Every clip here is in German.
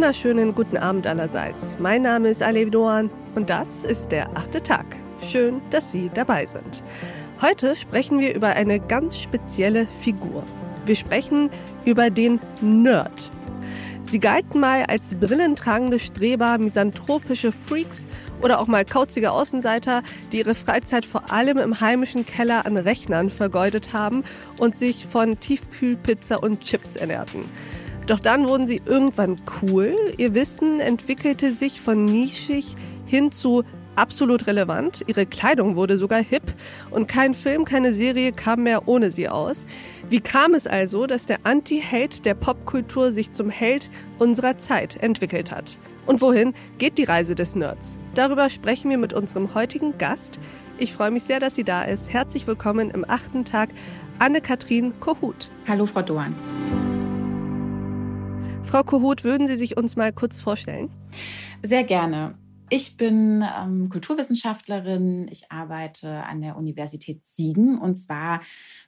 wunderschönen guten Abend allerseits. Mein Name ist Alev Doan und das ist der achte Tag. Schön, dass Sie dabei sind. Heute sprechen wir über eine ganz spezielle Figur. Wir sprechen über den Nerd. Sie galten mal als brillentragende Streber, misanthropische Freaks oder auch mal kauzige Außenseiter, die ihre Freizeit vor allem im heimischen Keller an Rechnern vergeudet haben und sich von Tiefkühlpizza und Chips ernährten. Doch dann wurden sie irgendwann cool. Ihr Wissen entwickelte sich von nischig hin zu absolut relevant. Ihre Kleidung wurde sogar hip und kein Film, keine Serie kam mehr ohne sie aus. Wie kam es also, dass der Anti-Held der Popkultur sich zum Held unserer Zeit entwickelt hat? Und wohin geht die Reise des Nerds? Darüber sprechen wir mit unserem heutigen Gast. Ich freue mich sehr, dass sie da ist. Herzlich willkommen im achten Tag, Anne-Kathrin Kohut. Hallo, Frau Doan. Frau Kohut, würden Sie sich uns mal kurz vorstellen? Sehr gerne. Ich bin ähm, Kulturwissenschaftlerin. Ich arbeite an der Universität Siegen und zwar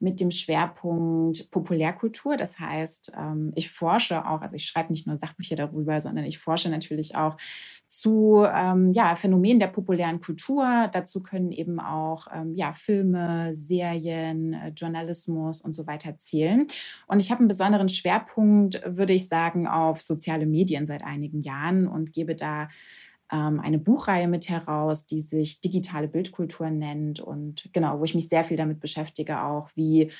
mit dem Schwerpunkt Populärkultur. Das heißt, ähm, ich forsche auch, also ich schreibe nicht nur Sachbücher darüber, sondern ich forsche natürlich auch zu ähm, ja, Phänomenen der populären Kultur. Dazu können eben auch ähm, ja, Filme, Serien, äh, Journalismus und so weiter zählen. Und ich habe einen besonderen Schwerpunkt, würde ich sagen, auf soziale Medien seit einigen Jahren und gebe da eine Buchreihe mit heraus, die sich digitale Bildkultur nennt und genau, wo ich mich sehr viel damit beschäftige, auch wie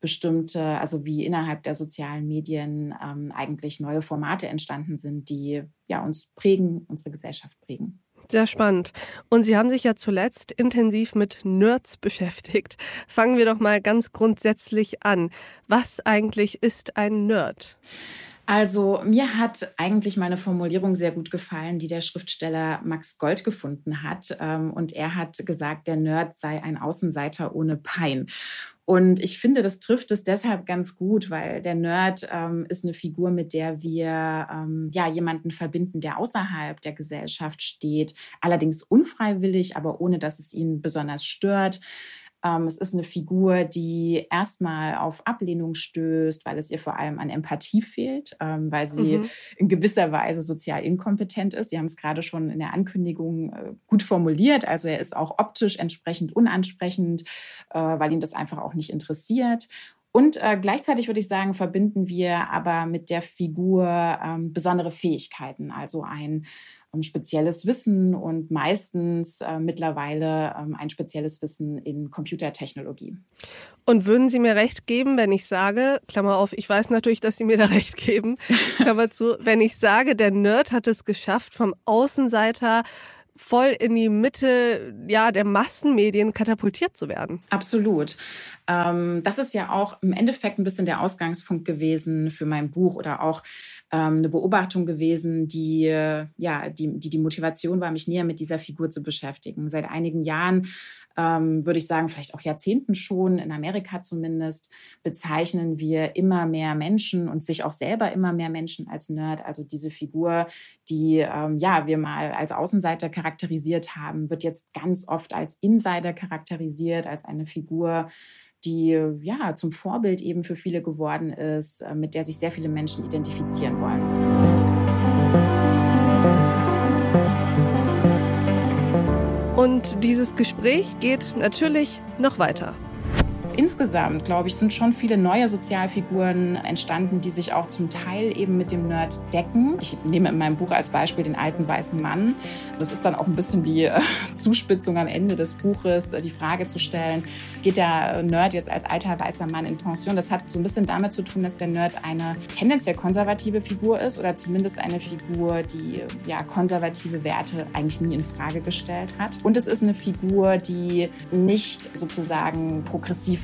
bestimmte, also wie innerhalb der sozialen Medien ähm, eigentlich neue Formate entstanden sind, die ja uns prägen, unsere Gesellschaft prägen. Sehr spannend. Und Sie haben sich ja zuletzt intensiv mit Nerds beschäftigt. Fangen wir doch mal ganz grundsätzlich an. Was eigentlich ist ein Nerd? Also mir hat eigentlich meine Formulierung sehr gut gefallen, die der Schriftsteller Max Gold gefunden hat. Ähm, und er hat gesagt, der Nerd sei ein Außenseiter ohne Pein. Und ich finde, das trifft es deshalb ganz gut, weil der Nerd ähm, ist eine Figur, mit der wir ähm, ja jemanden verbinden, der außerhalb der Gesellschaft steht, allerdings unfreiwillig, aber ohne dass es ihn besonders stört. Ähm, es ist eine Figur, die erstmal auf Ablehnung stößt, weil es ihr vor allem an Empathie fehlt, ähm, weil sie mhm. in gewisser Weise sozial inkompetent ist. Sie haben es gerade schon in der Ankündigung äh, gut formuliert. Also er ist auch optisch entsprechend unansprechend, äh, weil ihn das einfach auch nicht interessiert. Und äh, gleichzeitig würde ich sagen, verbinden wir aber mit der Figur ähm, besondere Fähigkeiten, also ein spezielles Wissen und meistens äh, mittlerweile ähm, ein spezielles Wissen in Computertechnologie. Und würden Sie mir recht geben, wenn ich sage, Klammer auf, ich weiß natürlich, dass Sie mir da recht geben, Klammer zu, wenn ich sage, der Nerd hat es geschafft, vom Außenseiter voll in die Mitte ja, der Massenmedien katapultiert zu werden. Absolut. Ähm, das ist ja auch im Endeffekt ein bisschen der Ausgangspunkt gewesen für mein Buch oder auch ähm, eine Beobachtung gewesen, die, ja, die, die die Motivation war, mich näher mit dieser Figur zu beschäftigen. Seit einigen Jahren ähm, würde ich sagen, vielleicht auch Jahrzehnten schon, in Amerika zumindest, bezeichnen wir immer mehr Menschen und sich auch selber immer mehr Menschen als Nerd. Also diese Figur, die ähm, ja wir mal als Außenseiter charakterisiert haben, wird jetzt ganz oft als Insider charakterisiert, als eine Figur, die ja zum Vorbild eben für viele geworden ist, äh, mit der sich sehr viele Menschen identifizieren wollen. Und dieses Gespräch geht natürlich noch weiter. Insgesamt, glaube ich, sind schon viele neue Sozialfiguren entstanden, die sich auch zum Teil eben mit dem Nerd decken. Ich nehme in meinem Buch als Beispiel den alten weißen Mann. Das ist dann auch ein bisschen die äh, Zuspitzung am Ende des Buches, äh, die Frage zu stellen, geht der Nerd jetzt als alter weißer Mann in Pension? Das hat so ein bisschen damit zu tun, dass der Nerd eine tendenziell konservative Figur ist oder zumindest eine Figur, die ja konservative Werte eigentlich nie in Frage gestellt hat. Und es ist eine Figur, die nicht sozusagen progressiv